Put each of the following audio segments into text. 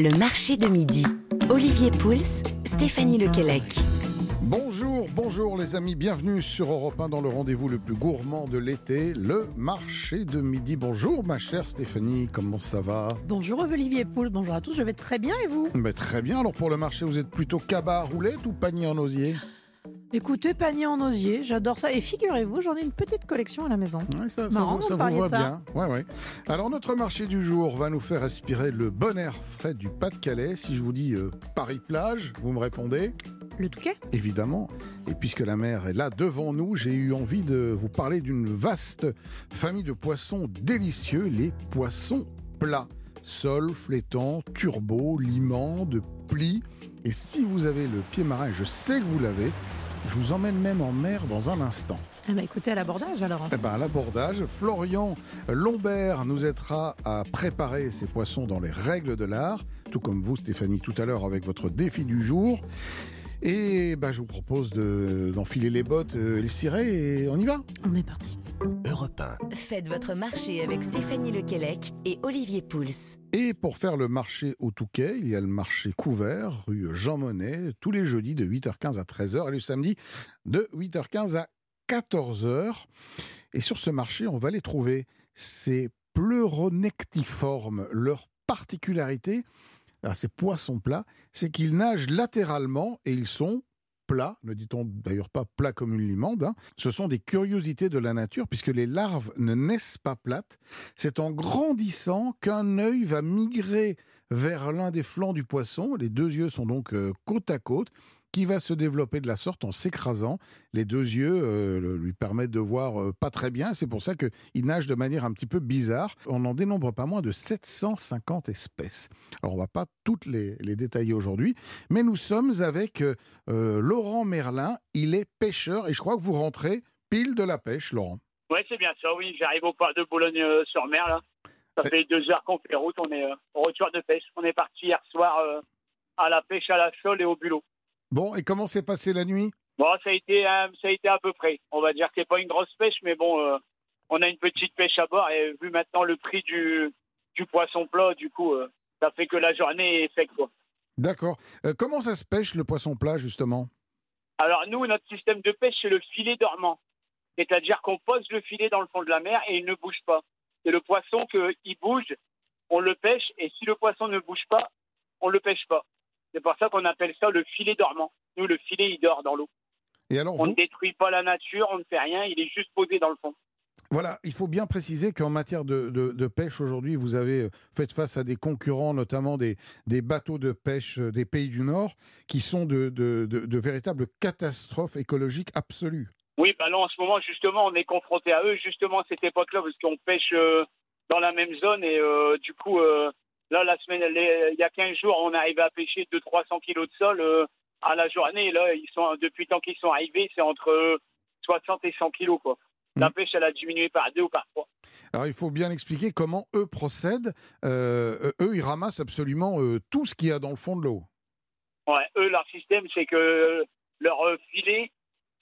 Le marché de midi. Olivier Pouls, Stéphanie Lequelec. Bonjour, bonjour les amis, bienvenue sur Europe 1 dans le rendez-vous le plus gourmand de l'été, le marché de midi. Bonjour ma chère Stéphanie, comment ça va? Bonjour Olivier Pouls, bonjour à tous, je vais très bien et vous? Mais Très bien, alors pour le marché vous êtes plutôt cabas à roulette ou panier en osier? Écoutez, panier en osier, j'adore ça. Et figurez-vous, j'en ai une petite collection à la maison. Ouais, ça, ça Marrant, vous, ça vous va bien. Ouais, ouais. Alors notre marché du jour va nous faire respirer le bon air frais du Pas-de-Calais. Si je vous dis euh, Paris-Plage, vous me répondez? Le Touquet Évidemment. Et puisque la mer est là devant nous, j'ai eu envie de vous parler d'une vaste famille de poissons délicieux, les poissons plats. Sol, flétan, turbo, limon, de plis. Et si vous avez le pied marin, je sais que vous l'avez, je vous emmène même en mer dans un instant. Eh ben, écoutez, à l'abordage alors. Eh ben, à l'abordage, Florian Lombert nous aidera à préparer ces poissons dans les règles de l'art, tout comme vous, Stéphanie, tout à l'heure avec votre défi du jour. Et ben, je vous propose de- d'enfiler les bottes euh, et les cirés et on y va. On est parti. Europe 1. Faites votre marché avec Stéphanie Lequelec et Olivier Pouls. Et pour faire le marché au Touquet, il y a le marché couvert, rue Jean Monnet, tous les jeudis de 8h15 à 13h et le samedi de 8h15 à 14h. Et sur ce marché, on va les trouver ces pleuronectiformes. Leur particularité, alors ces poissons plats, c'est qu'ils nagent latéralement et ils sont plats, ne dit-on d'ailleurs pas plats comme une limande, hein. ce sont des curiosités de la nature puisque les larves ne naissent pas plates, c'est en grandissant qu'un œil va migrer vers l'un des flancs du poisson, les deux yeux sont donc euh, côte à côte, qui va se développer de la sorte en s'écrasant. Les deux yeux euh, lui permettent de voir euh, pas très bien, c'est pour ça qu'il nage de manière un petit peu bizarre. On en dénombre pas moins de 750 espèces. Alors on va pas toutes les, les détailler aujourd'hui, mais nous sommes avec euh, Laurent Merlin, il est pêcheur et je crois que vous rentrez pile de la pêche, Laurent. Oui, c'est bien ça, oui. J'arrive au port de Boulogne-sur-Mer, là. Ça fait deux heures qu'on fait route, on est au retour de pêche. On est parti hier soir à la pêche à la sole et au bulot. Bon, et comment s'est passée la nuit? Bon, ça a été, euh, ça a été à peu près. On va dire que c'est pas une grosse pêche, mais bon, euh, on a une petite pêche à bord et vu maintenant le prix du, du poisson plat, du coup, euh, ça fait que la journée est faite, quoi. D'accord. Comment ça se pêche le poisson plat, justement? Alors nous, notre système de pêche, c'est le filet dormant. C'est-à-dire qu'on pose le filet dans le fond de la mer et il ne bouge pas. C'est le poisson qu'il bouge, on le pêche, et si le poisson ne bouge pas, on le pêche pas. C'est pour ça qu'on appelle ça le filet dormant. Nous, le filet, il dort dans l'eau. Et alors, On ne détruit pas la nature, on ne fait rien, il est juste posé dans le fond. voilà, il faut bien préciser qu'en matière de, de- de pêche aujourd'hui, vous avez euh, fait face à des concurrents, notamment des, des bateaux de pêche euh, des pays du Nord, qui sont de, véritables catastrophes écologiques absolues. Oui, bah là, en ce moment, justement, on est confronté à eux, justement, à cette époque-là, parce qu'on pêche euh, dans la même zone. Et euh, du coup, euh, là, la semaine, les- il y a 15 jours, on arrivait à pêcher 200-300 kilos de sol euh, à la journée. Là, ils sont, depuis le temps qu'ils sont arrivés, c'est entre euh, 60 et 100 kilos, quoi. La Mhm. pêche, elle a diminué par deux ou par trois. Alors, il faut bien expliquer comment eux procèdent. Euh, eux, ils ramassent absolument euh, tout ce qu'il y a dans le fond de l'eau. Ouais, eux, leur système, c'est que leur euh, filet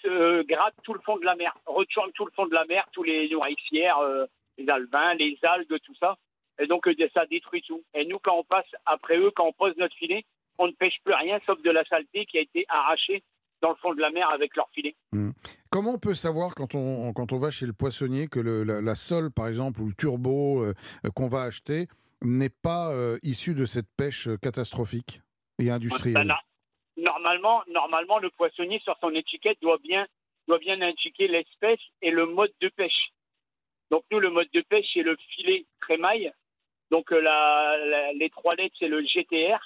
euh, gratte tout le fond de la mer, retourne tout le fond de la mer, tous les nourricières, euh, les alevins, les algues, tout ça. Et donc, euh, ça détruit tout. Et nous, quand on passe après eux, quand on pose notre filet, on ne pêche plus rien sauf de la saleté qui a été arrachée dans le fond de la mer avec leur filet. Comment on peut savoir quand on, quand on va chez le poissonnier que le- la, la sole, par exemple, ou le turbo euh, qu'on va acheter n'est pas euh, issu de cette pêche euh, catastrophique et Ben, industrielle na- normalement, normalement, le poissonnier sur son étiquette doit bien, doit bien indiquer l'espèce et le mode de pêche. Donc nous, le mode de pêche, c'est le filet crémaille. Donc euh, la- les trois lettres, c'est le GTR.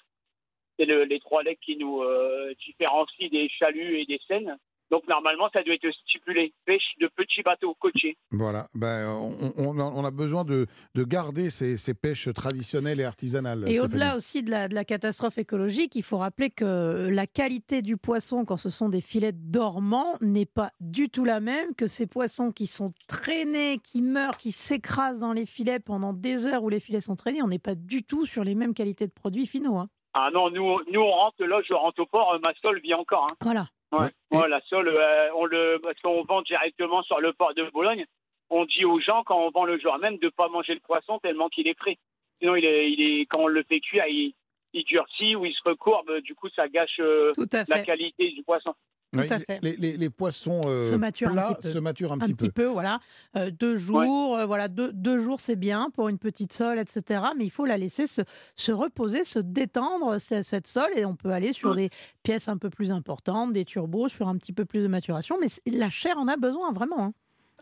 C'est le- les trois lettres qui nous euh, différencient des chaluts et des seines. Donc normalement, ça doit être stipulé pêche de petits bateaux côtiers. Voilà, ben, on, on a, besoin de, de garder ces, ces pêches traditionnelles et artisanales. Et au-delà aussi de la, de la catastrophe écologique, il faut rappeler que la qualité du poisson, quand ce sont des filets dormants, n'est pas du tout la même que ces poissons qui sont traînés, qui meurent, qui s'écrasent dans les filets pendant des heures où les filets sont traînés. On n'est pas du tout sur les mêmes qualités de produits finaux. hein. Ah non, nous, nous on rentre là, je rentre au port, euh, ma sole vit encore. hein. Voilà. Ouais. La sole, euh, on le, parce qu'on vend directement sur le port de Bologne. On dit aux gens quand on vend le jour même de pas manger le poisson tellement qu'il est frais. Sinon, il est, il est, quand on le fait cuire, il, il durcit ou il se recourbe. Du coup, ça gâche euh, la qualité du poisson. Tout à les- fait. Les, les- les poissons euh, Se maturent un plats petit peu. se maturent un, un petit, peu. voilà. Euh, deux jours, euh, voilà, deux, deux jours, c'est bien pour une petite sole, etc. Mais il faut la laisser se, se reposer, se détendre, cette sole, et on peut aller sur Ouais. des pièces un peu plus importantes, des turbos, sur un petit peu plus de maturation. Mais la chair en a besoin, vraiment. hein.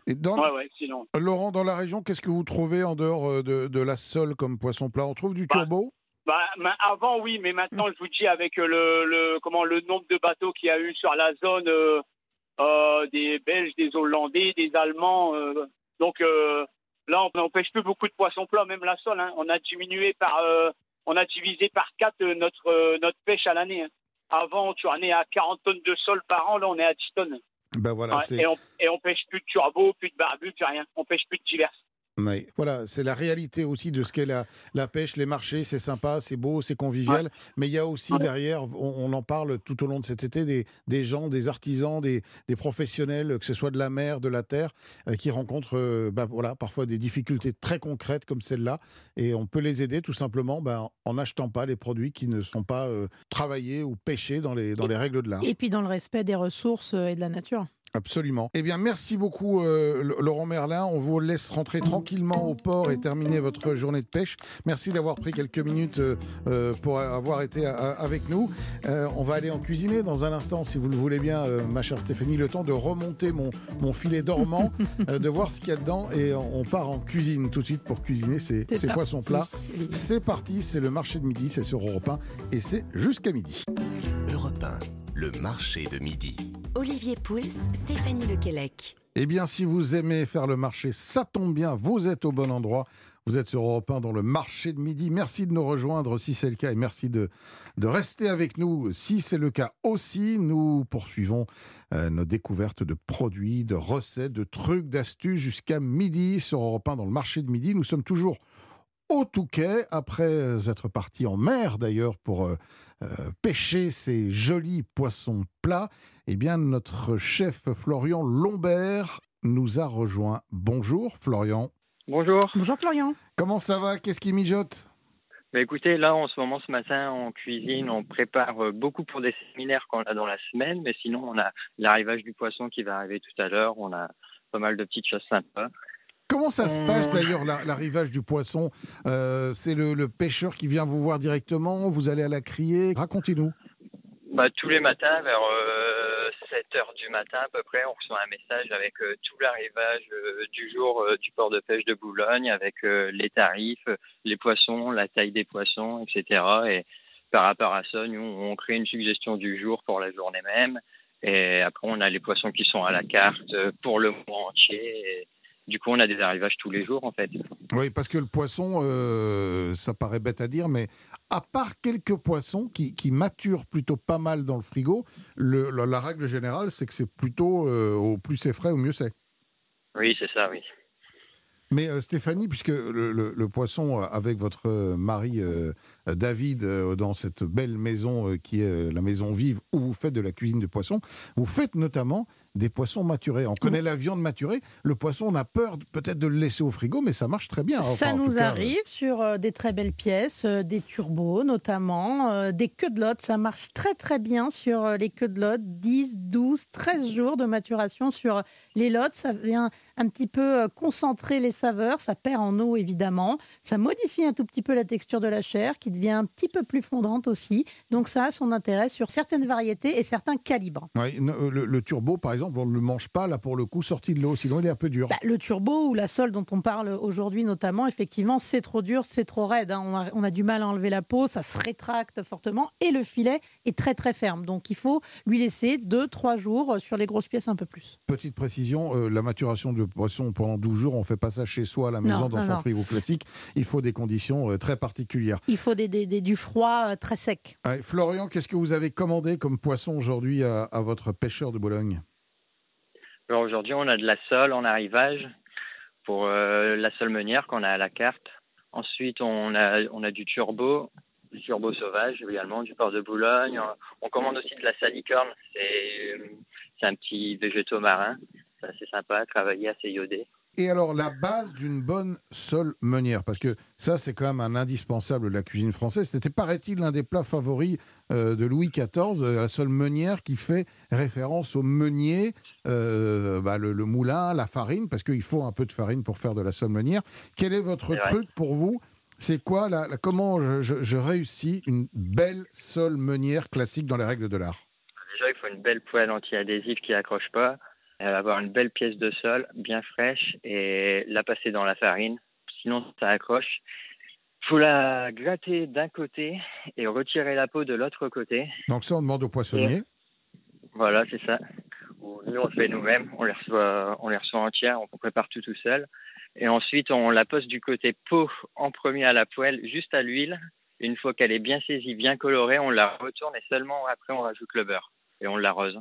Et dans, Ouais, ouais, sinon. Laurent, dans la région, qu'est-ce que vous trouvez en dehors de, de la sole comme poisson plat? On trouve du Bah, turbo? Bah, avant, oui, mais maintenant, je vous dis, avec euh, le, le, comment, le nombre de bateaux qu'il y a eu sur la zone, euh, euh, des Belges, des Hollandais, des Allemands, euh, donc là, on n'empêche plus beaucoup de poissons plats, même la sole. hein. On a diminué par, on a divisé par quatre notre, notre pêche à l'année. hein. Avant, tu en es à 40 tonnes de sol par an, là, on est à 10 tonnes. Ben voilà, Ouais, c'est et, on, et on pêche plus de turbo, plus de barbu, plus rien. On pêche plus de divers. Voilà, c'est la réalité aussi de ce qu'est la, la pêche, les marchés, c'est sympa, c'est beau, c'est convivial, mais il y a aussi Ouais. derrière, on, on en parle tout au long de cet été, des, des gens, des artisans, des, des professionnels, que ce soit de la mer, de la terre, euh, qui rencontrent euh, bah, voilà, parfois des difficultés très concrètes comme celle-là, et on peut les aider tout simplement bah, en n'achetant pas les produits qui ne sont pas euh, travaillés ou pêchés dans les, dans les règles de l'art. Et puis dans le respect des ressources et de la nature. Absolument. Eh bien, merci beaucoup, euh, Laurent Merlin. On vous laisse rentrer tranquillement au port et terminer votre journée de pêche. Merci d'avoir pris quelques minutes euh, euh, pour avoir été à- avec nous. Euh, on va aller en cuisiner dans un instant, si vous le voulez bien, euh, ma chère Stéphanie. Le temps de remonter mon, mon filet dormant, euh, de voir ce qu'il y a dedans. Et on part en cuisine tout de suite pour cuisiner ces, C'est ces poissons plats. C'est parti, c'est le marché de midi, c'est sur Europe 1 et c'est jusqu'à midi. Europe 1, le marché de midi. Olivier Pouls, Stéphanie Lequelec. Eh bien, si vous aimez faire le marché, ça tombe bien, vous êtes au bon endroit. Vous êtes sur Europe 1 dans le marché de midi. Merci de nous rejoindre si c'est le cas et merci de, rester avec nous si c'est le cas aussi. Nous poursuivons euh, nos découvertes de produits, de recettes, de trucs, d'astuces jusqu'à midi sur Europe 1 dans le marché de midi. Nous sommes toujours au Touquet, après euh, être partis en mer d'ailleurs pour euh, pêcher ces jolis poissons plats. Eh bien, notre chef Florian Lombert nous a rejoint. Bonjour Florian. Bonjour. Bonjour Florian. Comment ça va? Qu'est-ce qui mijote? Bah écoutez, là en ce moment, ce matin, en cuisine, on prépare euh, beaucoup pour des séminaires qu'on a dans la semaine, mais sinon on a l'arrivage du poisson qui va arriver tout à l'heure. On a pas mal de petites choses sympas. Comment ça se Euh. passe d'ailleurs la- l'arrivage du poisson Euh, C'est le, le pêcheur qui vient vous voir directement Vous allez à la criée Racontez-nous. Bah, tous les matins, vers 7 heures du matin à peu près, on reçoit un message avec euh, tout l'arrivage euh, du jour euh, du port de pêche de Boulogne, avec euh, les tarifs, euh, les poissons, la taille des poissons, etc. Et par rapport à ça, nous, on crée une suggestion du jour pour la journée même. Et après, on a les poissons qui sont à la carte euh, pour le mois entier. Et du coup, on a des arrivages tous les jours, en fait. Oui, parce que le poisson, euh, ça paraît bête à dire, mais à part quelques poissons qui, qui maturent plutôt pas mal dans le frigo, le- la, la règle générale, c'est que c'est plutôt euh, au plus c'est frais, au mieux c'est. Oui, c'est ça, oui. Mais euh, Stéphanie, puisque le, le- le poisson, euh, avec votre euh, mari euh, David, euh, dans cette belle maison qui est la maison vive où vous faites de la cuisine de poisson, vous faites notamment des poissons maturés. On connaît la viande maturée, le poisson, on a peur peut-être de le laisser au frigo, mais ça marche très bien. Enfin, Ça nous cas, arrive sur des très belles pièces, des turbos notamment, des queues de lotte. Ça marche très très bien sur les queues de lotte. 10, 12, 13 jours de maturation sur les lottes. Ça vient un petit peu concentrer les saveurs. Ça perd en eau évidemment. Ça modifie un tout petit peu la texture de la chair qui devient un petit peu plus fondante aussi. Donc ça a son intérêt sur certaines variétés et certains calibres. Ouais, euh, le, le turbo, par exemple, on ne le mange pas, là, pour le coup, sorti de l'eau, sinon il est un peu dur. Bah, le turbo ou la sole dont on parle aujourd'hui notamment, effectivement, c'est trop dur, c'est trop raide. hein. On, a, on a du mal à enlever la peau, ça se rétracte fortement et le filet est très très ferme. Donc il faut lui laisser 2-3 jours euh, sur les grosses pièces un peu plus. Petite précision, euh, la maturation de poisson pendant 12 jours, on ne fait pas ça chez soi à la maison Non, dans non, son non. frigo classique. Il faut des conditions euh, très particulières. Il faut des, des- des- du froid euh, très sec. Ouais, Florian, qu'est-ce que vous avez commandé comme poisson aujourd'hui à, à votre pêcheur de Bologne Alors aujourd'hui, on a de la sole en arrivage pour euh, la sole meunière qu'on a à la carte. Ensuite, on a, on a du turbo, du turbo sauvage également, du port de Boulogne. On commande aussi de la salicorne. C'est c'est un petit végétaux marin. C'est assez sympa à travailler, assez iodé. Et alors, la base d'une bonne sole meunière, parce que ça, c'est quand même un indispensable de la cuisine française. C'était, paraît-il, l'un des plats favoris euh, de Louis XIV, euh, la sole meunière, qui fait référence au meunier, euh, bah, le, le moulin, la farine, parce qu'il faut un peu de farine pour faire de la sole meunière. Quel est votre truc pour vous? C'est quoi la, la- comment je, je- je réussis une belle sole meunière classique dans les règles de l'art? Déjà, il faut une belle poêle anti-adhésive qui accroche pas, avoir une belle pièce de sol bien fraîche et la passer dans la farine. Sinon, ça accroche. faut la gratter d'un côté et retirer la peau de l'autre côté. Donc ça, on demande au poissonnier. Voilà, c'est ça. Ou Nous, on le fait nous-mêmes. On les reçoit, on les reçoit entières. On prépare tout tout seul. Et ensuite, on la pose du côté peau en premier à la poêle, juste à l'huile. Une fois qu'elle est bien saisie, bien colorée, on la retourne et seulement après, on rajoute le beurre et on l'arrose.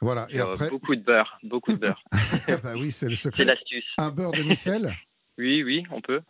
Voilà. Et après, Beaucoup de beurre, beaucoup de beurre. bah oui, c'est le c'est secret. l'astuce. Un beurre de micelle? Oui, oui, on peut.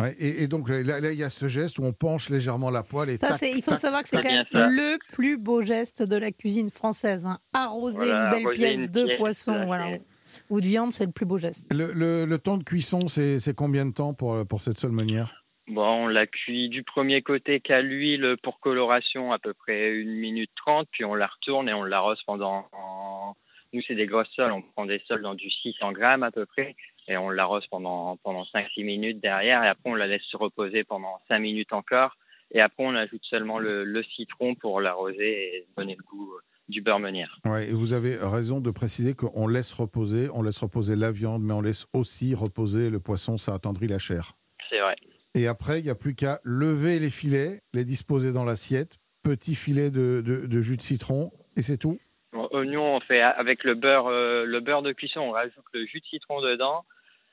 Ouais, et, et donc là, il y a ce geste où on penche légèrement la poêle et Ça, tac, c'est, il faut tac. savoir que c'est C'est quand même ça. le plus beau geste de la cuisine française. hein. Arroser Voilà, une belle arroser pièce une de pièce, poisson là, voilà, c'est- ou de viande, c'est le plus beau geste. Le, le- le temps de cuisson, c'est c'est combien de temps pour, pour cette seule meunière? Bon, on la cuit du premier côté qu'à l'huile pour coloration à peu près une minute trente, puis on la retourne et on l'arrose pendant. en- Nous, c'est des grosses sols, on prend des sols dans du 600 grammes à peu près, et on l'arrose pendant, pendant 5-6 minutes derrière, et après on la laisse se reposer pendant 5 minutes encore, et après on ajoute seulement le, le citron pour l'arroser et donner le goût du beurre meunière. Ouais, et vous avez raison de préciser qu'on laisse reposer, on laisse reposer la viande, mais on laisse aussi reposer le poisson, ça attendrit la chair. C'est vrai. Et après, il n'y a plus qu'à lever les filets, les disposer dans l'assiette, petit filet de, jus de citron, et c'est tout. Oignon, on fait avec le beurre, euh, le beurre de cuisson, on rajoute le jus de citron dedans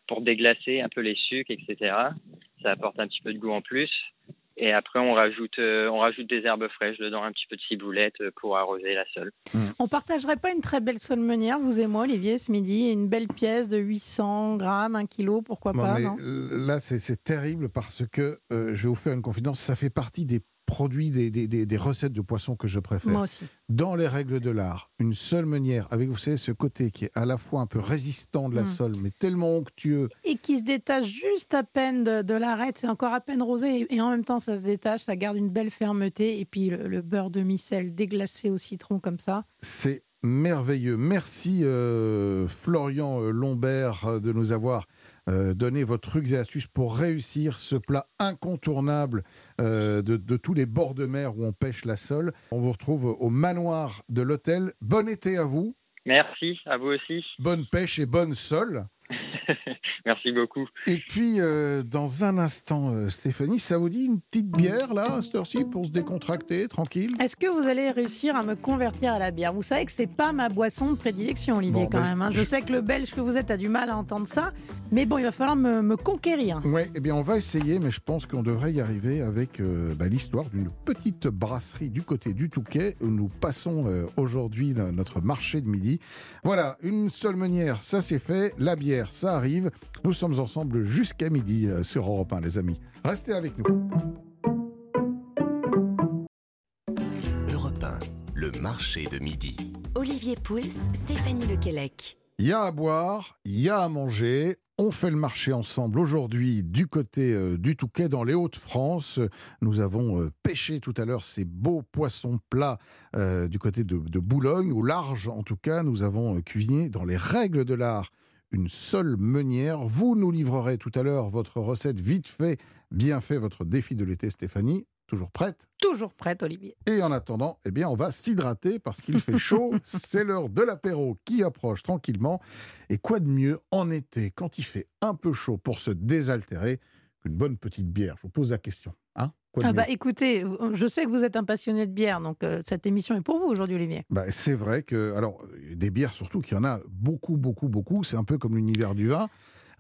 pour déglacer un peu les sucres, etc. Ça apporte un petit peu de goût en plus. Et après, on rajoute, euh, on rajoute des herbes fraîches dedans, un petit peu de ciboulette euh, pour arroser la sole. On partagerait pas une très belle sole meunière, vous et moi, Olivier, ce midi, une belle pièce de 800 grammes, 1 kilo, pourquoi pas mais non? là, c'est c'est terrible parce que, euh, je vais vous faire une confidence, ça fait partie des produits, des, des- des- des recettes de poisson que je préfère. Moi aussi. Dans les règles de l'art, une seule meunière, avec, vous savez, ce côté qui est à la fois un peu résistant de la Mm. sole, mais tellement onctueux. Et qui se détache juste à peine de, de l'arête, c'est encore à peine rosé, et, et en même temps ça se détache, ça garde une belle fermeté, et puis le, le beurre de micelle déglacé au citron comme ça. C'est merveilleux. Merci euh, Florian euh, Lombert euh, de nous avoir euh, donné vos trucs et astuces pour réussir ce plat incontournable euh, de, de tous les bords de mer où on pêche la sole. On vous retrouve au manoir de l'hôtel. Bon été à vous, Merci, à vous aussi. bonne pêche et bonne sole. Merci beaucoup. Et puis, euh, dans un instant, euh, Stéphanie, ça vous dit une petite bière, là, à cette heure-ci, pour se décontracter, tranquille? Est-ce que vous allez réussir à me convertir à la bière? Vous savez que c'est pas ma boisson de prédilection, Olivier, Bon, quand ben, même. hein. Je je- sais que le belge que vous êtes a du mal à entendre ça, mais bon, il va falloir me, me conquérir. Oui, eh bien, on va essayer, mais je pense qu'on devrait y arriver avec euh, bah, l'histoire d'une petite brasserie du côté du Touquet où nous passons euh, aujourd'hui no- notre marché de midi. Voilà, une seule meunière, ça c'est fait. La bière, ça arrive. Nous sommes ensemble jusqu'à midi euh, sur Europe 1, les amis. Restez avec nous. Europe 1, le marché de midi. Olivier Pouls, Stéphanie Lequelec. Il y a à boire, il y a à manger. On fait le marché ensemble aujourd'hui du côté euh, du Touquet dans les Hauts-de-France. Nous avons euh, pêché tout à l'heure ces beaux poissons plats euh, du côté de, de Boulogne, au large en tout cas. Nous avons cuisiné dans les règles de l'art une seule meunière. Vous nous livrerez tout à l'heure votre recette vite fait, bien fait, votre défi de l'été Stéphanie. Toujours prête Toujours prête, Olivier. et en attendant, eh bien, on va s'hydrater parce qu'il fait chaud. C'est l'heure de l'apéro qui approche tranquillement. Et quoi de mieux en été, quand il fait un peu chaud pour se désaltérer, qu'une bonne petite bière? Je vous pose la question. Ah bah écoutez, je sais que vous êtes un passionné de bière, donc euh, cette émission est pour vous aujourd'hui, Olivier. Bah, c'est vrai que, alors, des bières surtout, qu'il y en a beaucoup, beaucoup, beaucoup. C'est un peu comme l'univers du vin.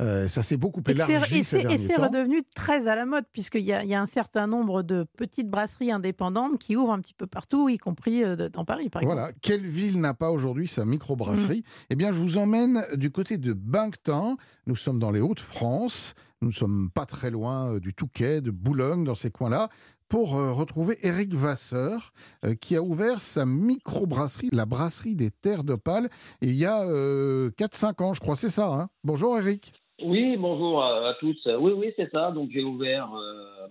Euh, ça s'est beaucoup élargi et ces c'est redevenu très à la mode, puisqu'il y, y a un certain nombre de petites brasseries indépendantes qui ouvrent un petit peu partout, y compris euh, dans Paris, par exemple. Voilà, quelle ville n'a pas aujourd'hui sa microbrasserie Eh bien, je vous emmène du côté de Banctan. Nous sommes dans les Hauts-de-France. Nous ne sommes pas très loin euh, du Touquet, de Boulogne, dans ces coins-là, pour euh, retrouver Eric Vasseur, euh, qui a ouvert sa microbrasserie, la brasserie des Terres d'Opale, il y a 4-5 ans, je crois, c'est ça. Hein? Bonjour Eric. Oui, bonjour à, tous. Oui, oui, c'est ça. Donc j'ai ouvert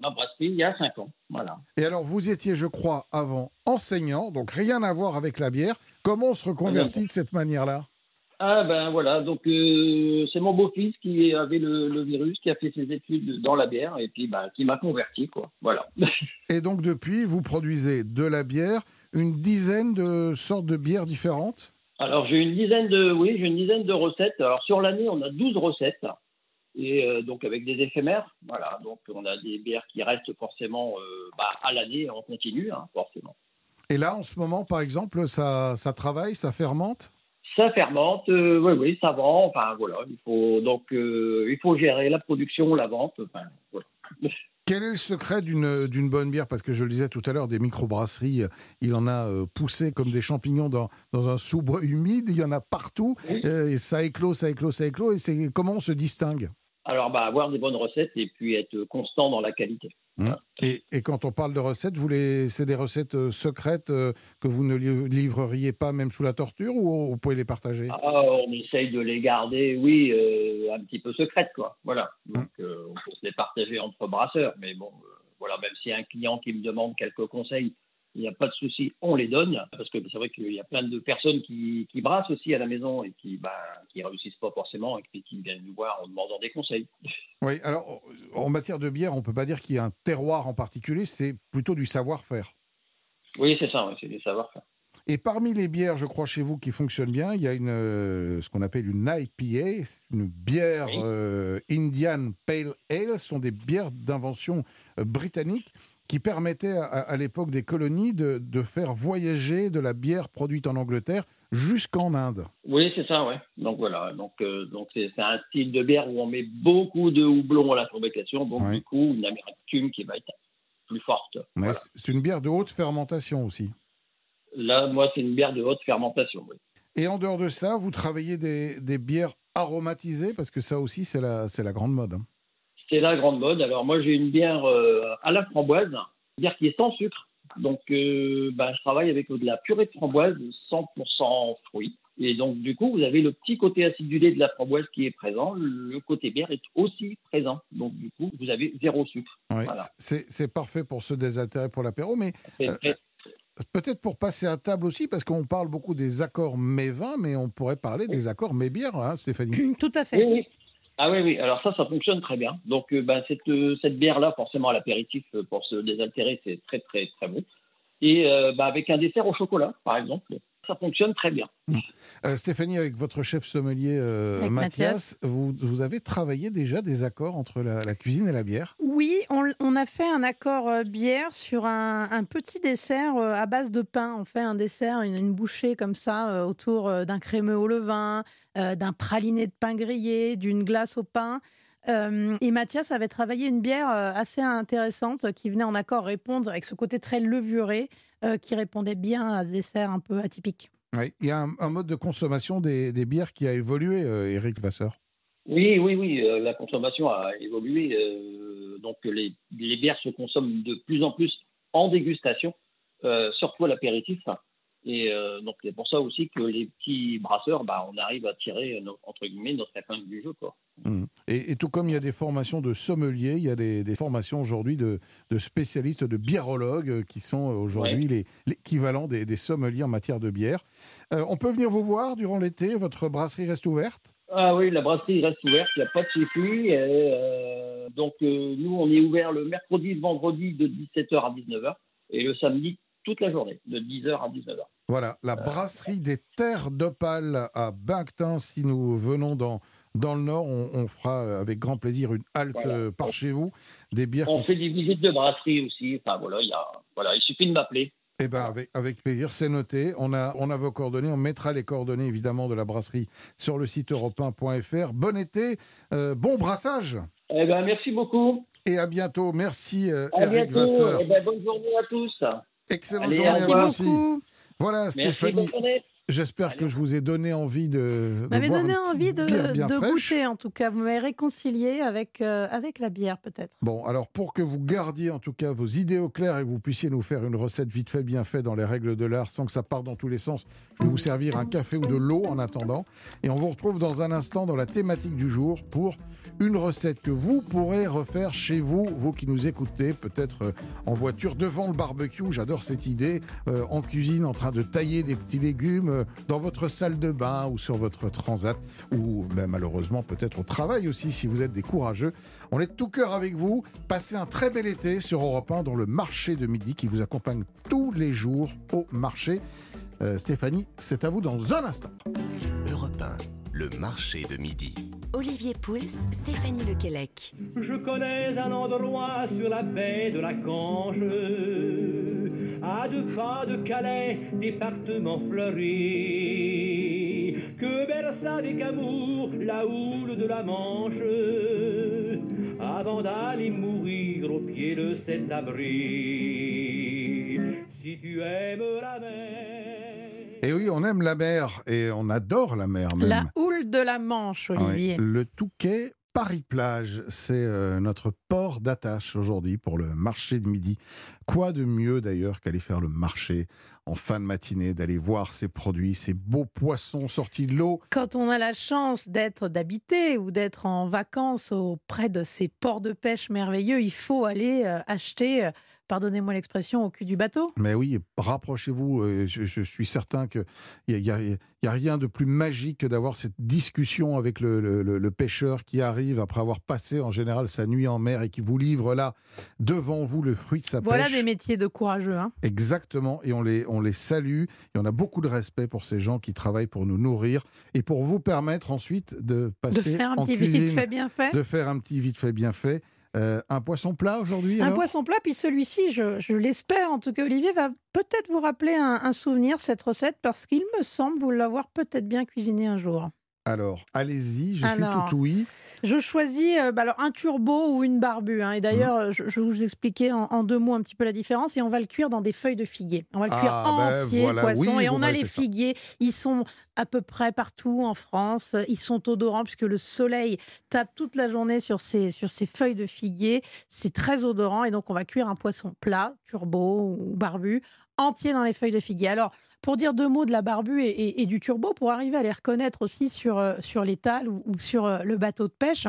ma brasserie il y a 5 ans. Voilà. Et alors, vous étiez, je crois, avant enseignant, donc rien à voir avec la bière. Comment on se reconvertit de cette manière-là? Ah ben voilà, donc euh, c'est mon beau-fils qui avait le, virus, qui a fait ses études dans la bière et puis ben, qui m'a converti quoi. Voilà. Et donc depuis, vous produisez de la bière, une dizaine de sortes de bières différentes? Alors j'ai une dizaine de oui, j'ai une dizaine de recettes. Alors sur l'année, on a 12 recettes et euh, donc avec des éphémères. Voilà, donc on a des bières qui restent forcément euh, bah, à l'année en continu, hein, forcément. Et là, en ce moment, par exemple, ça, ça travaille, ça fermente? Ça fermente, euh, oui, oui, ça vend. Enfin, voilà, il faut donc il faut gérer la production, la vente. Enfin, voilà. Quel est le secret d'une bonne bière? Parce que je le disais tout à l'heure, des microbrasseries, il en a euh, poussé comme des champignons dans, dans un sous-bois humide. Il y en a partout. et ça éclot, ça éclot, ça éclot. Et c'est comment on se distingue? Alors, bah, avoir des bonnes recettes et puis être constant dans la qualité. Mmh. Et, et, quand on parle de recettes, vous les, c'est des recettes euh, secrètes euh, que vous ne livreriez pas même sous la torture ou vous pouvez les partager? Ah, On essaye de les garder, oui, euh, un petit peu secrètes, quoi. Voilà. Mmh. On peut se les partager entre brasseurs, mais bon, voilà, même s'il y a un client qui me demande quelques conseils il n'y a pas de souci, on les donne, parce que c'est vrai qu'il y a plein de personnes qui, brassent aussi à la maison et qui bah, qui réussissent pas forcément et qui, viennent nous voir en demandant des conseils. Oui, alors en matière de bière, on ne peut pas dire qu'il y a un terroir en particulier, c'est plutôt du savoir-faire. Oui, c'est ça, c'est du savoir-faire. Et parmi les bières, je crois, chez vous qui fonctionnent bien, il y a une, euh, ce qu'on appelle une IPA, une bière euh, Indian Pale Ale. Ce sont des bières d'invention euh, britannique qui permettait à, l'époque des colonies de, faire voyager de la bière produite en Angleterre jusqu'en Inde. Oui, c'est ça, ouais. Donc voilà, donc euh, donc c'est un style de bière où on met beaucoup de houblon à la fabrication, donc du coup une amertume qui va être plus forte. C'est une bière de haute fermentation aussi. Là, moi, c'est une bière de haute fermentation, oui. Et en dehors de ça, vous travaillez des, des bières aromatisées parce que ça aussi, c'est la, la grande mode. Hein c'est la grande mode. Alors moi j'ai une bière euh, à la framboise, une bière qui est sans sucre. Donc euh, bah, je travaille avec de la purée de framboise 100% fruits. Et donc du coup vous avez le petit côté acidulé de la framboise qui est présent, le côté bière est aussi présent. Donc du coup vous avez zéro sucre. C'est parfait pour se désaltérer pour l'apéro, mais euh, Peut-être pour passer à table aussi, parce qu'on parle beaucoup des accords mets-vins, mais on pourrait parler des accords mets-bières, hein, Stéphanie. Tout à fait. Oui, ah oui, oui, alors ça, ça fonctionne très bien. Donc, euh, ben, cette, euh, cette bière-là, forcément, à l'apéritif, euh, pour se désaltérer, c'est très, très, très bon. Et ben, avec un dessert au chocolat, par exemple, ça fonctionne très bien. Mmh. Stéphanie, avec votre chef sommelier Mathias, vous, vous, avez travaillé déjà des accords entre la, cuisine et la bière? Oui, on, a fait un accord bière sur un, petit dessert à base de pain. On fait un dessert, une, une bouchée comme ça, autour d'un crémeux au levain, euh, d'un praliné de pain grillé, d'une glace au pain. Euh, et Mathias avait travaillé une bière euh, assez intéressante qui venait en accord répondre avec ce côté très levuré qui répondait bien à ce dessert un peu atypique. Oui, il y a un, mode de consommation des, bières qui a évolué, Eric Vasseur. Oui, oui, oui, la consommation a évolué. donc les, les, bières se consomment de plus en plus en dégustation, surtout à l'apéritif. Et euh, donc c'est pour ça aussi que les petits brasseurs, bah, on arrive à tirer entre guillemets notre épingle du jeu. Quoi. Mmh. Et, tout comme il y a des formations de sommeliers, il y a des, formations aujourd'hui de, spécialistes, de biérologues euh, qui sont aujourd'hui l'équivalent des, sommeliers en matière de bière. Euh, on peut venir vous voir durant l'été, votre brasserie reste ouverte? Ah oui, la brasserie reste ouverte, il n'y a pas de souci. donc nous, on est ouvert le mercredi, le vendredi de 17h à 19h et le samedi toute la journée, de 10h à 19h. Voilà, la euh, brasserie des Terres d'Opale à Binctin. Si nous venons dans, dans le Nord, on, fera avec grand plaisir une halte euh, par chez vous. Des bières. On fait des visites de brasserie aussi. Enfin voilà, y a, voilà il suffit de m'appeler. Eh ben avec, avec plaisir, c'est noté. On a, on a vos coordonnées. On mettra les coordonnées évidemment de la brasserie sur le site europe Bon été, euh, bon brassage. Eh ben, merci beaucoup. Et à bientôt. Merci, Eric Vasseur. Eh ben, bonne journée à tous. Excellente journée à vous aussi. Voilà, Stéphanie. J'espère que je vous ai donné envie de. Vous m'avez donné envie de, de goûter, en tout cas. Vous m'avez réconcilié avec, euh, avec la bière, peut-être. Bon, alors pour que vous gardiez en tout cas vos idées au clair et que vous puissiez nous faire une recette vite fait, bien fait dans les règles de l'art sans que ça parte dans tous les sens, je vais vous servir un café ou de l'eau en attendant. Et on vous retrouve dans un instant dans la thématique du jour pour une recette que vous pourrez refaire chez vous, vous qui nous écoutez, peut-être euh, en voiture devant le barbecue. J'adore cette idée. Euh, en cuisine, en train de tailler des petits légumes dans votre salle de bain ou sur votre transat, ou même malheureusement peut-être au travail aussi si vous êtes des courageux. On est de tout cœur avec vous. Passez un très bel été sur Europe 1 dans le marché de midi qui vous accompagne tous les jours au marché. Euh, Stéphanie, c'est à vous dans un instant. Europe 1, le marché de midi. Olivier Pouls, Stéphanie Lequelec. Je connais un endroit sur la baie de la Cange, à deux pas de Calais, département fleuri, que berça avec amour la houle de la Manche, avant d'aller mourir au pied de cet abri. Si tu aimes la mer. Et oui, on aime la mer et on adore la mer même. La houle de la Manche, Olivier. le Touquet Paris-Plage, c'est euh, notre port d'attache aujourd'hui pour le marché de midi. Quoi de mieux d'ailleurs qu'aller faire le marché en fin de matinée, d'aller voir ces produits, ces beaux poissons sortis de l'eau. Quand on a la chance d'être d'habiter ou d'être en vacances auprès de ces ports de pêche merveilleux, il faut aller euh, acheter euh, pardonnez-moi l'expression, au cul du bateau. Mais oui, rapprochez-vous. Euh, je, suis certain qu'il n'y a, a, rien de plus magique que d'avoir cette discussion avec le, pêcheur qui arrive après avoir passé en général sa nuit en mer et qui vous livre là, devant vous, le fruit de sa pêche. Voilà des métiers de courageux. Hein. Exactement. Et on les, on les salue. Et on a beaucoup de respect pour ces gens qui travaillent pour nous nourrir et pour vous permettre ensuite de passer de faire un en petit cuisine, vite fait bien fait. De faire un petit vite fait bien fait. Euh, un poisson plat aujourd'hui Un poisson plat, puis celui-ci, je, l'espère, en tout cas, Olivier va peut-être vous rappeler un souvenir, cette recette, parce qu'il me semble vous l'avoir peut-être bien cuisiné un jour. Alors, allez-y, je suis tout oui. Je choisis euh, bah alors, un turbo ou une barbue. Hein. Et d'ailleurs, mmh. je, vais vous expliquer en, deux mots un petit peu la différence. Et on va le cuire dans des feuilles de figuier. On va le cuire ah, ben entier, poisson. et on a les figuiers. Ils sont à peu près partout en France. Ils sont odorants puisque le soleil tape toute la journée sur ces, sur ces feuilles de figuier. C'est très odorant. Et donc, on va cuire un poisson plat, turbo ou barbu, entier dans les feuilles de figuier. Alors, pour dire deux mots de la barbue et, du turbo, pour arriver à les reconnaître aussi sur, euh, sur l'étal ou, sur euh, le bateau de pêche,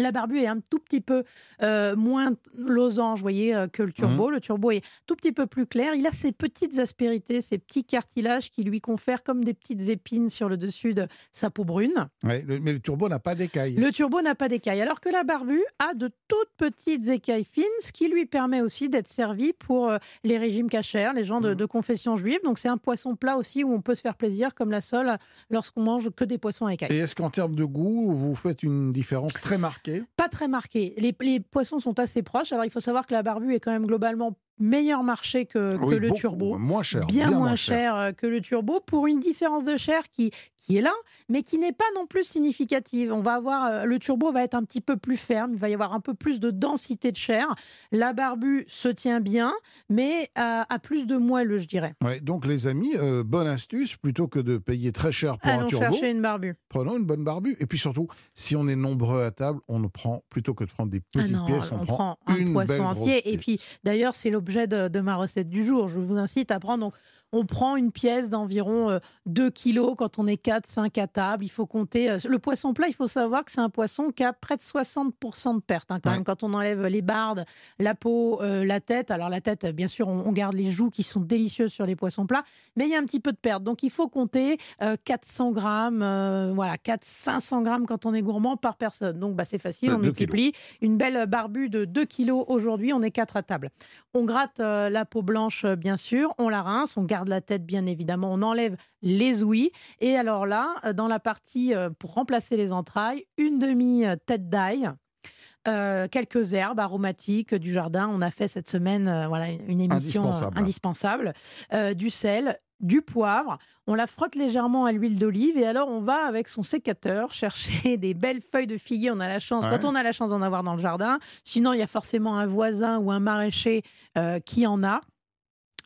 la barbue est un tout petit peu euh, moins losange, voyez, euh, que le turbo. Mmh. Le turbo est tout petit peu plus clair. Il a ses petites aspérités, ses petits cartilages qui lui confèrent comme des petites épines sur le dessus de sa peau brune. mais le turbo n'a pas d'écailles. Le turbo n'a pas d'écailles, alors que la barbue a de toutes petites écailles fines, ce qui lui permet aussi d'être servi pour euh, les régimes cachers, les gens de, mmh. de confession juive. Donc c'est un poisson plat aussi où on peut se faire plaisir, comme la sole, lorsqu'on mange que des poissons à écailles. Et est-ce qu'en termes de goût, vous faites une différence très marquée pas très marqué. Les, poissons sont assez proches. Alors il faut savoir que la barbue est quand même globalement meilleur marché que, le turbo. Moins cher. Bien, moins, cher. Euh, que le turbo pour une différence de chair qui, qui est là, mais qui n'est pas non plus significative. On va avoir, euh, le turbo va être un petit peu plus ferme, il va y avoir un peu plus de densité de chair. La barbu se tient bien, mais à, plus de moelle, je dirais. Ouais, donc les amis, euh, bonne astuce, plutôt que de payer très cher pour un turbo. chercher une barbu. Prenons une bonne barbu. Et puis surtout, si on est nombreux à table, on prend, plutôt que de prendre des ah petites pièces, on, prend, un poisson entier. Et puis d'ailleurs, c'est l'objet de, ma recette du jour. Je vous incite à prendre donc on prend une pièce d'environ 2 euh, kilos quand on est 4, 5 à table. Il faut compter. Euh, le poisson plat, il faut savoir que c'est un poisson qui a près de 60% de perte. Hein, quand, même, quand on enlève les bardes, la peau, euh, la tête. Alors la tête, bien sûr, on, garde les joues qui sont délicieuses sur les poissons plats, mais il y a un petit peu de perte. Donc il faut compter 400 grammes, voilà, 4 500 grammes quand on est gourmand par personne. Donc bah, c'est facile, on multiplie. Une belle barbue de 2 kilos aujourd'hui, on est 4 à table. On gratte la peau blanche, bien sûr, on la rince, on garde de la tête, bien évidemment. On enlève les ouïes. Et alors là, euh, dans la partie euh, pour remplacer les entrailles, une demi-tête d'ail. Euh, quelques herbes aromatiques du jardin. On a fait cette semaine voilà, une émission indispensable. du sel, du poivre. On la frotte légèrement à l'huile d'olive et alors on va avec son sécateur chercher des belles feuilles de figuier. On a la chance, quand on a la chance d'en avoir dans le jardin. Sinon, il y a forcément un voisin ou un maraîcher qui en a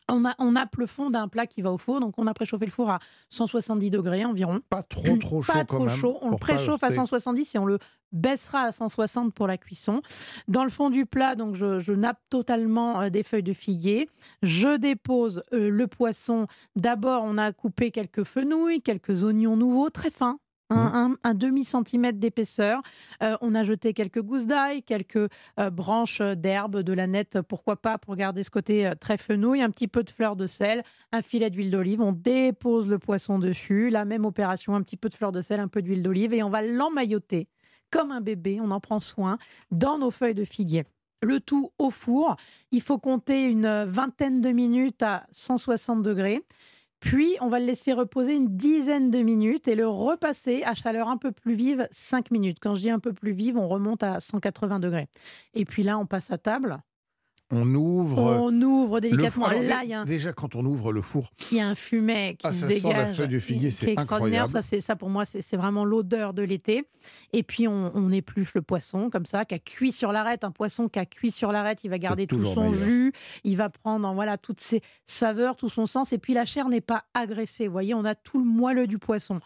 On, a, on nappe le fond d'un plat qui va au four, donc on a préchauffé le four à 170 degrés environ. Pas trop trop chaud Pas quand trop même. chaud, on le préchauffe à heurter. 170 et on le baissera à 160 pour la cuisson. Dans le fond du plat, donc je, je nappe totalement euh, des feuilles de figuier. Je dépose euh, le poisson. D'abord, on a coupé quelques fenouilles, quelques oignons nouveaux, très fins. Un, un- un demi-centimètre d'épaisseur. Euh, on a jeté quelques gousses d'ail, quelques euh, branches d'herbe, de la nette, pourquoi pas, pour garder ce côté euh, très fenouil, un petit peu de fleur de sel, un filet d'huile d'olive. On dépose le poisson dessus. La même opération, un petit peu de fleur de sel, un peu d'huile d'olive, et on va l'emmailloter comme un bébé. On en prend soin dans nos feuilles de figuier. Le tout au four. Il faut compter une vingtaine de minutes à 160 degrés. Puis, on va le laisser reposer une dizaine de minutes et le repasser à chaleur un peu plus vive 5 minutes. Quand je dis un peu plus vive, on remonte à 180 degrés. Et puis là, on passe à table. On ouvre. On ouvre délicatement. Alors, là, dé- il y a un Déjà, quand on ouvre le four, il y a un fumet qui Ah, se ça sent la dégage. feuille de figuier, c'est est extraordinaire. incroyable. Ça, c'est ça pour moi, c'est vraiment l'odeur de l'été. Et puis on, on épluche le poisson comme ça, qui a cuit sur l'arête. Un poisson qui a cuit sur l'arête, il va garder tout son meilleur. jus, il va prendre voilà toutes ses saveurs, tout son sens. Et puis la chair n'est pas agressée. Vous voyez, on a tout le moelleux du poisson.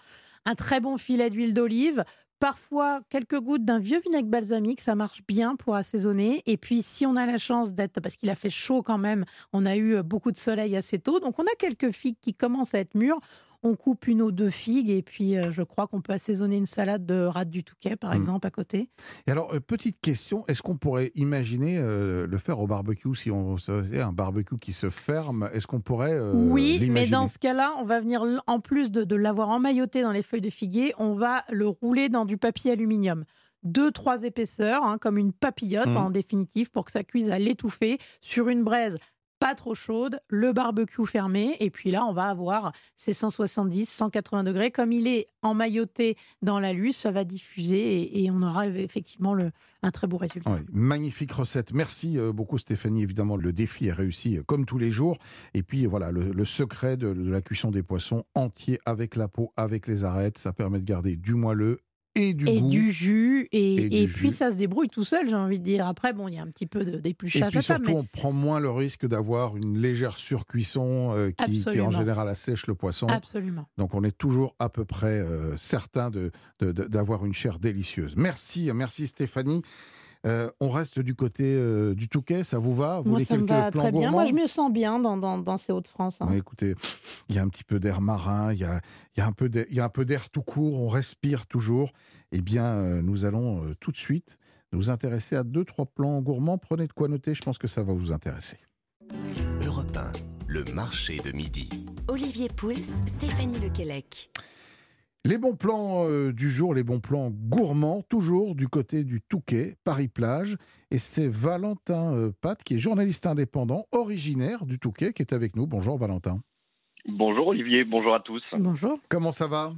Un très bon filet d'huile d'olive. Parfois, quelques gouttes d'un vieux vinaigre balsamique, ça marche bien pour assaisonner. Et puis, si on a la chance d'être, parce qu'il a fait chaud quand même, on a eu euh, beaucoup de soleil assez tôt, donc on a quelques figues qui commencent à être mûres. On coupe une ou deux figues et puis euh, je crois qu'on peut assaisonner une salade de rate du Touquet, par Mm. exemple, à côté. Et alors, euh, petite question, est-ce qu'on pourrait imaginer euh, le faire au barbecue si on un barbecue qui se ferme Est-ce qu'on pourrait oui, mais dans ce cas-là, on va venir, en plus de, de l'avoir emmailloté dans les feuilles de figuier, on va le rouler dans du papier aluminium. Deux, trois épaisseurs, hein, comme une papillote Mhm. en définitive, pour que ça cuise à l'étouffer sur une braise pas trop chaude, le barbecue fermé, et puis là, on va avoir ces 170, 180 degrés. Comme il est emmailloté dans la luce, ça va diffuser et, on aura effectivement un très beau résultat. Magnifique recette. Merci euh, beaucoup Stéphanie. Évidemment, le défi est réussi euh, comme tous les jours. Et puis voilà, le, secret de, de la cuisson des poissons entier avec la peau, avec les arêtes, ça permet de garder du moelleux et du et goût. du jus, et, Et et du puis jus. ça se débrouille tout seul, j'ai envie de dire. Après, bon, il y a un petit peu de- Et d'épluchage puis à surtout, mais on prend moins le risque d'avoir une légère surcuisson euh, qui, qui, en général assèche le poisson. absolument. Donc on est toujours à peu près euh, certain de- de- de- d'avoir une chair délicieuse. Merci, merci Stéphanie. Euh, on reste du côté euh, du Touquet, ça vous va? Vous Moi, voulez ça me quelques va plans très bien. Moi, je me sens bien dans, dans, dans ces Hauts-de-France. hein. Ouais, écoutez, il y a un petit peu d'air marin, il y a, il y a un peu d'air- il y a un peu d'air tout court, on respire toujours. Eh bien, euh, nous allons euh, tout de suite nous intéresser à deux, trois plans gourmands. Prenez de quoi noter, je pense que ça va vous intéresser. Europe 1, le marché de midi. Olivier Pouls, Stéphanie Lequelec. Les bons plans euh, du jour, les bons plans gourmands, toujours du côté du Touquet, Paris-Plage. Et c'est Valentin euh, Pat, qui est journaliste indépendant, originaire du Touquet, qui est avec nous. Bonjour Valentin. Bonjour Olivier, bonjour à tous. Bonjour. Comment ça va?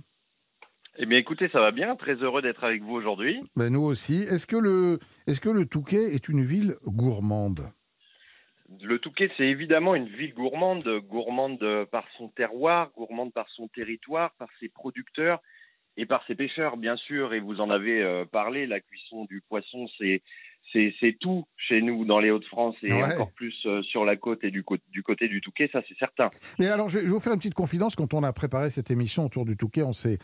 Eh bien écoutez, ça va bien, très heureux d'être avec vous aujourd'hui. ben, Nous aussi. Est-ce que, le, est-ce que le Touquet est une ville gourmande? Le Touquet, c'est évidemment une ville gourmande, gourmande par son terroir, gourmande par son territoire, par ses producteurs et par ses pêcheurs, bien sûr. Et vous en avez euh, parlé, la cuisson du poisson, c'est c'est tout chez nous dans les Hauts-de-France et Ouais. encore plus euh, sur la côte et du, cô- du côté du Touquet, ça c'est certain. Mais alors, je vais vous faire une petite confidence. Quand on a préparé cette émission autour du Touquet, on s'est,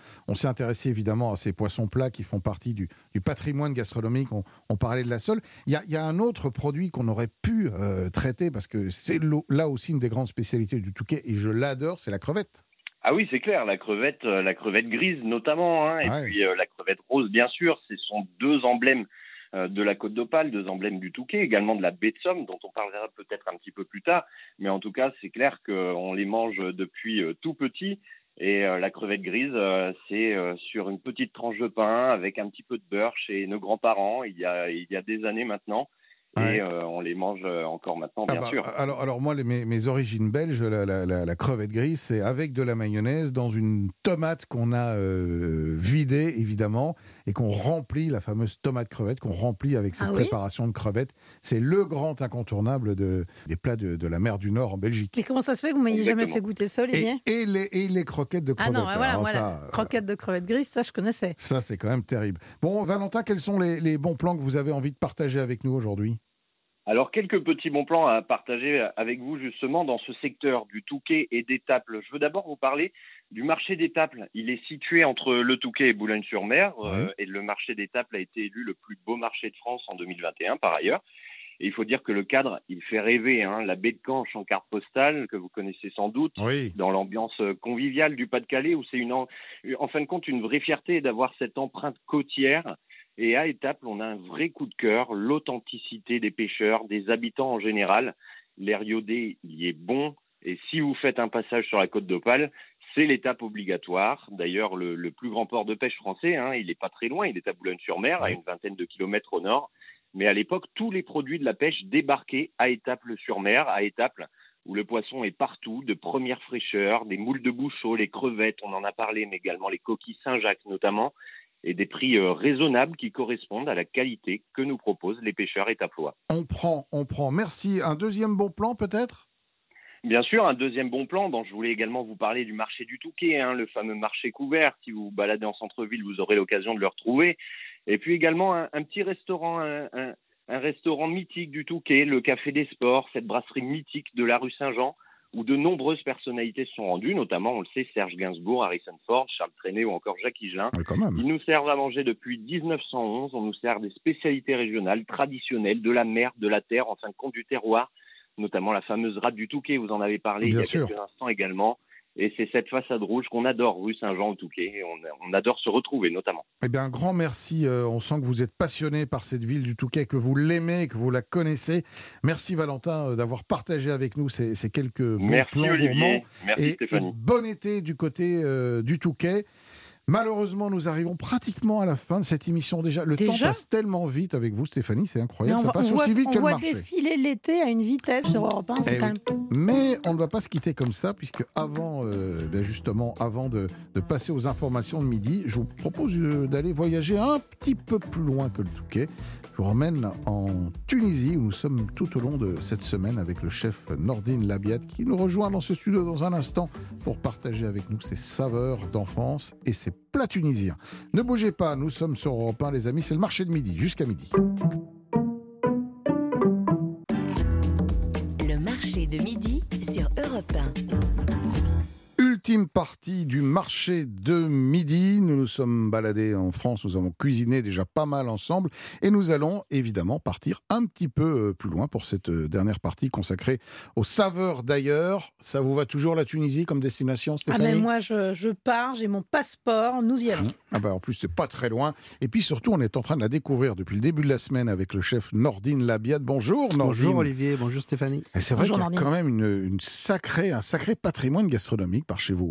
intéressé évidemment à ces poissons plats qui font partie du, du patrimoine gastronomique. On, on parlait de la sole. Il y a, il y a un autre produit qu'on aurait pu euh, traiter parce que c'est là aussi une des grandes spécialités du Touquet et je l'adore, c'est la crevette. Ah oui, c'est clair, la crevette, euh, la crevette grise notamment, hein, et Ouais. puis euh, la crevette rose, bien sûr, ce sont deux emblèmes de la Côte d'Opale, deux emblèmes du Touquet, également de la baie de Somme, dont on parlera peut-être un petit peu plus tard, mais en tout cas, c'est clair qu'on les mange depuis euh, tout petit. Et euh, la crevette grise, euh, c'est euh, sur une petite tranche de pain avec un petit peu de beurre chez nos grands-parents il y a, il y a des années maintenant. Ouais. Et euh, on les mange euh, encore maintenant, Ah bien bah, sûr. Alors, alors moi, les- mes, mes origines belges, la, la- la- la crevette grise, c'est avec de la mayonnaise dans une tomate qu'on a euh, vidée, évidemment, et qu'on remplit, la fameuse tomate crevette, qu'on remplit avec cette Ah oui préparation de crevettes. C'est le grand incontournable de, des plats de, de la mer du Nord en Belgique. Et comment ça se fait que vous m'ayez jamais fait goûter ça, Et, Olivier et les, et les croquettes de Ah crevettes. non, voilà, Alors voilà. ça, Croquettes de crevettes grises, ça je connaissais. Ça, c'est quand même terrible. Bon, Valentin, quels sont les, les bons plans que vous avez envie de partager avec nous aujourd'hui? Alors, quelques petits bons plans à partager avec vous justement dans ce secteur du Touquet et d'Étaples. Je veux d'abord vous parler du marché d'Étaples. Il est situé entre le Touquet et Boulogne-sur-Mer euh, et le marché d'Étaples a été élu le plus beau marché de France en 2021 par ailleurs. Et il faut dire que le cadre, il fait rêver. Hein. La baie de Canche en carte postale, que vous connaissez sans doute, dans l'ambiance conviviale du Pas-de-Calais, où c'est une, en, en fin de compte une vraie fierté d'avoir cette empreinte côtière et à Étaples, on a un vrai coup de cœur, l'authenticité des pêcheurs, des habitants en général. L'air iodé, il est bon. Et si vous faites un passage sur la côte d'Opale, c'est l'étape obligatoire. D'ailleurs, le, plus grand port de pêche français, hein, il n'est pas très loin, il est à Boulogne-sur-Mer, à une vingtaine de kilomètres au nord. Mais à l'époque, tous les produits de la pêche débarquaient à Étaples-sur-Mer, à Étaples, où le poisson est partout, de première fraîcheur, des moules de bouchot, les crevettes, on en a parlé, mais également les coquilles Saint-Jacques notamment et des prix euh, raisonnables qui correspondent à la qualité que nous proposent les pêcheurs étaplois. On prend, on prend. Merci. Un deuxième bon plan peut-être? Bien sûr, un deuxième bon plan. dont je voulais également vous parler du marché du Touquet, hein, le fameux marché couvert. Si vous vous baladez en centre-ville, vous aurez l'occasion de le retrouver. Et puis également un, petit restaurant, un, un, restaurant mythique du Touquet, le Café des Sports, cette brasserie mythique de la rue Saint-Jean, où de nombreuses personnalités sont rendues, notamment, on le sait, Serge Gainsbourg, Harrison Ford, Charles Trenet ou encore Jacques Higelin. Ils nous servent à manger depuis 1911, on nous sert des spécialités régionales, traditionnelles, de la mer, de la terre, enfin compte du terroir, notamment la fameuse rade du Touquet, vous en avez parlé il y a quelques instants également. Et c'est cette façade rouge qu'on adore, rue Saint-Jean au Touquet. On, adore se retrouver, notamment. Eh bien, un grand merci. Euh, on sent que vous êtes passionné par cette ville du Touquet, que vous l'aimez, que vous la connaissez. Merci, Valentin, euh, d'avoir partagé avec nous ces, quelques bons merci, plans Olivier. Merci, et, Stéphanie. bon été du côté euh, du Touquet. Malheureusement, nous arrivons pratiquement à la fin de cette émission déjà. Le temps passe tellement vite avec vous, Stéphanie, c'est incroyable. Ça passe aussi vite que le marché. On voit défiler l'été à une vitesse sur Europe 1, c'est eh quand même... Mais on ne va pas se quitter comme ça, puisque avant, euh, ben justement, avant de, de, passer aux informations de midi, je vous propose euh, d'aller voyager un petit peu plus loin que le Touquet. Je vous ramène en Tunisie, où nous sommes tout au long de cette semaine avec le chef Nordine Labiat, qui nous rejoint dans ce studio dans un instant pour partager avec nous ses saveurs d'enfance et ses plat tunisien. Ne bougez pas, nous sommes sur Europe 1, les amis, c'est le marché de midi, jusqu'à midi. Le marché de midi sur Europe 1 ultime partie du marché de midi. Nous nous sommes baladés en France, nous avons cuisiné déjà pas mal ensemble et nous allons évidemment partir un petit peu euh, plus loin pour cette euh, dernière partie consacrée aux saveurs d'ailleurs. Ça vous va toujours la Tunisie comme destination, Stéphanie ah ben Moi, je, pars, j'ai mon passeport, nous y allons. Ah ben en plus, c'est pas très loin. Et puis surtout, on est en train de la découvrir depuis le début de la semaine avec le chef Nordine Labiade. Bonjour Nordine. Bonjour Olivier, bonjour Stéphanie. C'est vrai qu'il y a quand même une, une sacrée, un sacré patrimoine gastronomique par chez vous.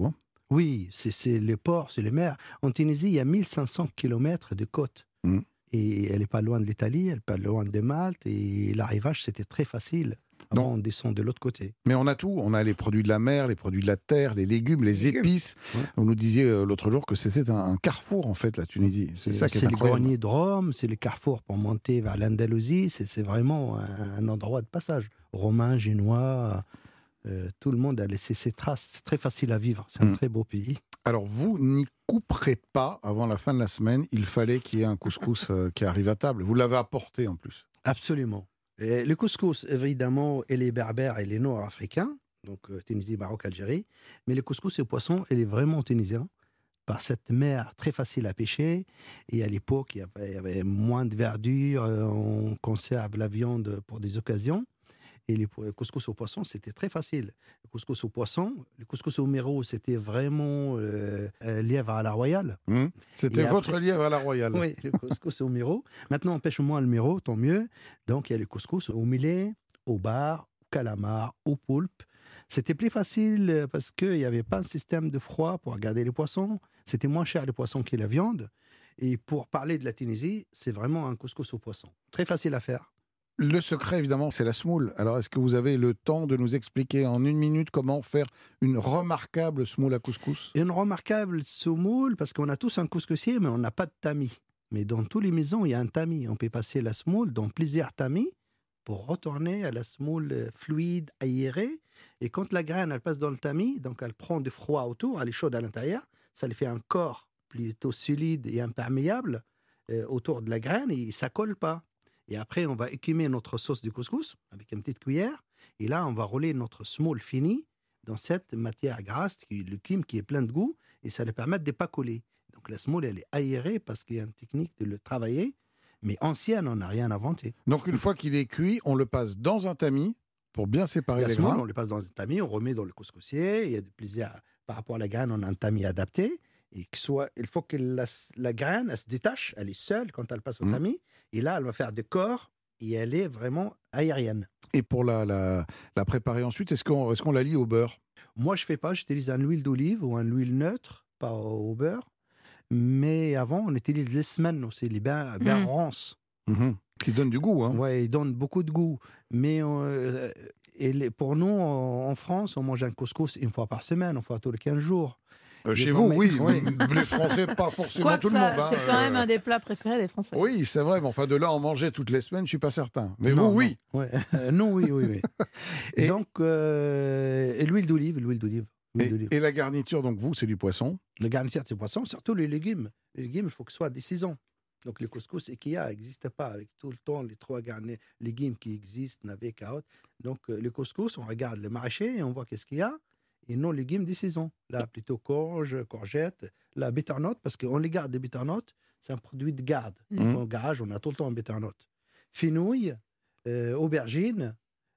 Oui, c'est les ports, c'est les mers. En Tunisie, il y a 1500 km de côte. Mmh. Et elle n'est pas loin de l'Italie, elle n'est pas loin de Malte. Et l'arrivage, c'était très facile. Avant, on descend de l'autre côté. Mais on a tout. On a les produits de la mer, les produits de la terre, les légumes, les, épices. On nous disait euh, l'autre jour que c'était un, carrefour, en fait, la Tunisie. C'est ça qui est, C'est le grenier de Rome, c'est le carrefour pour monter vers l'Andalousie. C'est vraiment un, un, endroit de passage. Romain, génois, euh, tout le monde a laissé ses traces. C'est très facile à vivre. C'est un hmm. très beau pays. Alors, vous n'y couperez pas avant la fin de la semaine. Il fallait qu'il y ait un couscous euh, qui arrive à table. Vous l'avez apporté en plus. Absolument. le couscous, évidemment, et les berbères et les nord-africains, donc euh, Tunisie, Maroc, Algérie. Mais le couscous et le poisson, il est vraiment tunisien par cette mer très facile à pêcher. Et à l'époque, il, il, y avait moins de verdure, on conserve la viande pour des occasions. Et le couscous au poisson, c'était très facile. Le couscous au poisson, le couscous au méro, c'était vraiment euh, lièvre à la royale. Mmh. C'était votre lièvre à la royale. Oui, le couscous au méro. Maintenant, on pêche moins le méro, tant mieux. Donc, il y a le couscous au millet, au bar, au calamar, au poulpe. C'était plus facile parce qu'il n'y avait pas un système de froid pour garder les poissons. C'était moins cher les poissons que la viande. Et pour parler de la Tunisie, c'est vraiment un couscous au poisson. Très facile à faire. Le secret, évidemment, c'est la semoule. Alors, est-ce que vous avez le temps de nous expliquer en une minute comment faire une remarquable semoule à couscous? Une remarquable semoule, parce qu'on a tous un couscoussier, mais on n'a pas de tamis. Mais dans toutes les maisons, il y a un tamis. On peut passer la semoule dans plusieurs tamis pour retourner à la semoule fluide, aérée. Et quand la graine, elle passe dans le tamis, donc elle prend du froid autour, elle est chaude à l'intérieur, ça lui fait un corps plutôt solide et imperméable euh, autour de la graine et ça colle pas. Et après, on va écumer notre sauce de couscous avec une petite cuillère. Et là, on va rouler notre semoule fini dans cette matière grasse, qui est l'écume, qui est plein de goût. Et ça va permettre de ne pas coller. Donc la semoule, elle est aérée parce qu'il y a une technique de le travailler. Mais ancienne, on n'a rien inventé. Donc une fois qu'il est cuit, on le passe dans un tamis pour bien séparer La les grains. on le passe dans un tamis, on remet dans le couscoussier. Il y a de plaisir par rapport à la graine, on a un tamis adapté. Et que soit, il faut que la, la graine, elle se détache, elle est seule quand elle passe au Mhm. tamis. Et là, elle va faire des corps et elle est vraiment aérienne. Et pour la, la, la préparer ensuite, est-ce qu'on est qu'on la lie au beurre? Moi, je fais pas, j'utilise un huile d'olive ou un huile neutre, pas au beurre. Mais avant, on utilise les semaines aussi, les bains, bains Mhm. ronces. Mhm. Qui donne du goût. Hein. Ouais, ils donnent beaucoup de goût. Mais euh, et les- pour nous, en en France, on mange un couscous une fois par semaine, une fois tous les 15 jours. Euh, chez vous, oui. oui. Les Français, pas forcément tout le monde. hein. c'est quand même Euh, un des plats préférés des Français. Oui, c'est vrai, mais enfin, de là en manger toutes les semaines, je suis pas certain. Mais Non, vous, oui. non. Ouais. Euh, non, oui, oui, oui. Et- donc, euh, et l'huile d'olive, l'huile d'olive. Et, la garniture, donc vous, c'est du poisson? Le garniture de poisson, surtout les légumes. Les légumes, il faut que ce soit des saisons. Donc, le couscous et kia n'existe pas avec tout le temps les trois garnis, légumes qui existent, navets, carottes. Donc, le couscous, on regarde le maraîcher et on voit qu'est-ce qu'il y a. Et non légumes des saisons. Là, plutôt courge, courgette, la butternut, parce qu'on les garde des butternuts, c'est un produit de garde. Mhm. Au garage, on a tout le temps un butternut. Fenouil, euh, aubergine,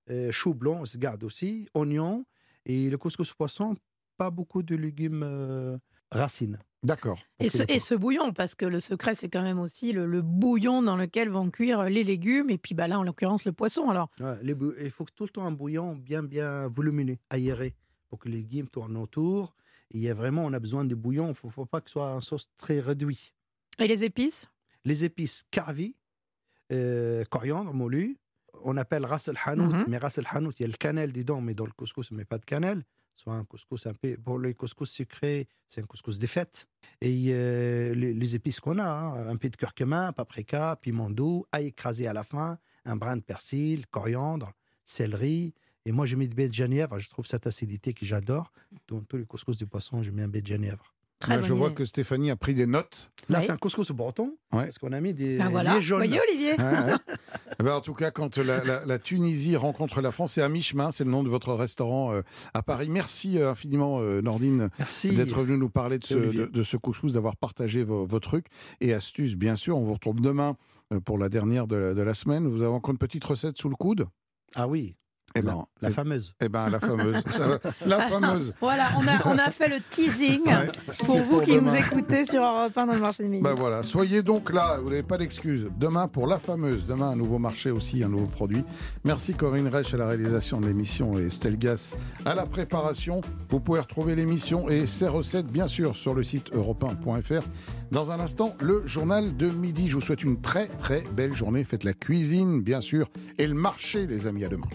euh, chou blanc, on se garde aussi, oignon. Et le couscous poisson, pas beaucoup de légumes euh, racines. D'accord. Et ce, d'accord. et ce bouillon, parce que le secret, c'est quand même aussi le, le bouillon dans lequel vont cuire les légumes, et puis bah, là, en l'occurrence, le poisson. Alors, Ouais, les bou- il faut que tout le temps un bouillon bien, bien volumineux, aéré, pour que les légumes tournent autour. Et il y a vraiment, on a besoin de bouillon. Il ne faut, faut pas que ce soit une sauce très réduite. et les épices? Les épices carvi, euh, coriandre moulu, on appelle ras el hanout, Mhm. mais ras el hanout, il y a le cannelle dedans, mais dans le couscous, on ne met pas de cannelle. Soit un couscous un peu. Pour les couscous sucrés, c'est un couscous des fêtes. Et euh, les, les épices qu'on a, hein, un peu de curcuma, paprika, piment doux, ail écrasé à la fin, un brin de persil, coriandre, céleri. Et moi, j'ai mis de baie de genièvre. Je trouve cette acidité que j'adore. Dans tous les couscous du poisson, j'ai mis un baie de genièvre. Là, je vois que Stéphanie a pris des notes. Là, Ouais. c'est un couscous breton. Ouais. Parce qu'on a mis des Ah, voilà. jaunes. Voyez, Olivier. Eh ben, en tout cas, quand la, la- la Tunisie rencontre la France, c'est à mi-chemin, c'est le nom de votre restaurant euh, à Paris. Merci euh, infiniment, euh, Nordine, d'être venu nous parler de ce, de, de ce couscous, d'avoir partagé vos, vos trucs et astuces, bien sûr. On vous retrouve demain pour la dernière de la, de la semaine. Vous avez encore une petite recette sous le coude Ah oui, Eh la, ben, la eh- fameuse. eh ben, la fameuse. Ça la fameuse. Voilà, on a, on a fait le teasing Ouais, pour vous qui demain. nous écoutez sur Europe 1 dans le marché de midi. Ben voilà, soyez donc là, vous n'avez pas d'excuses. Demain pour la fameuse, demain un nouveau marché aussi, un nouveau produit. Merci Corinne Reich à la réalisation de l'émission et Estelle Gas à la préparation. Vous pouvez retrouver l'émission et ses recettes bien sûr sur le site europe1.fr. Dans un instant, le journal de midi. Je vous souhaite une très très belle journée. Faites la cuisine bien sûr et le marché les amis à demain.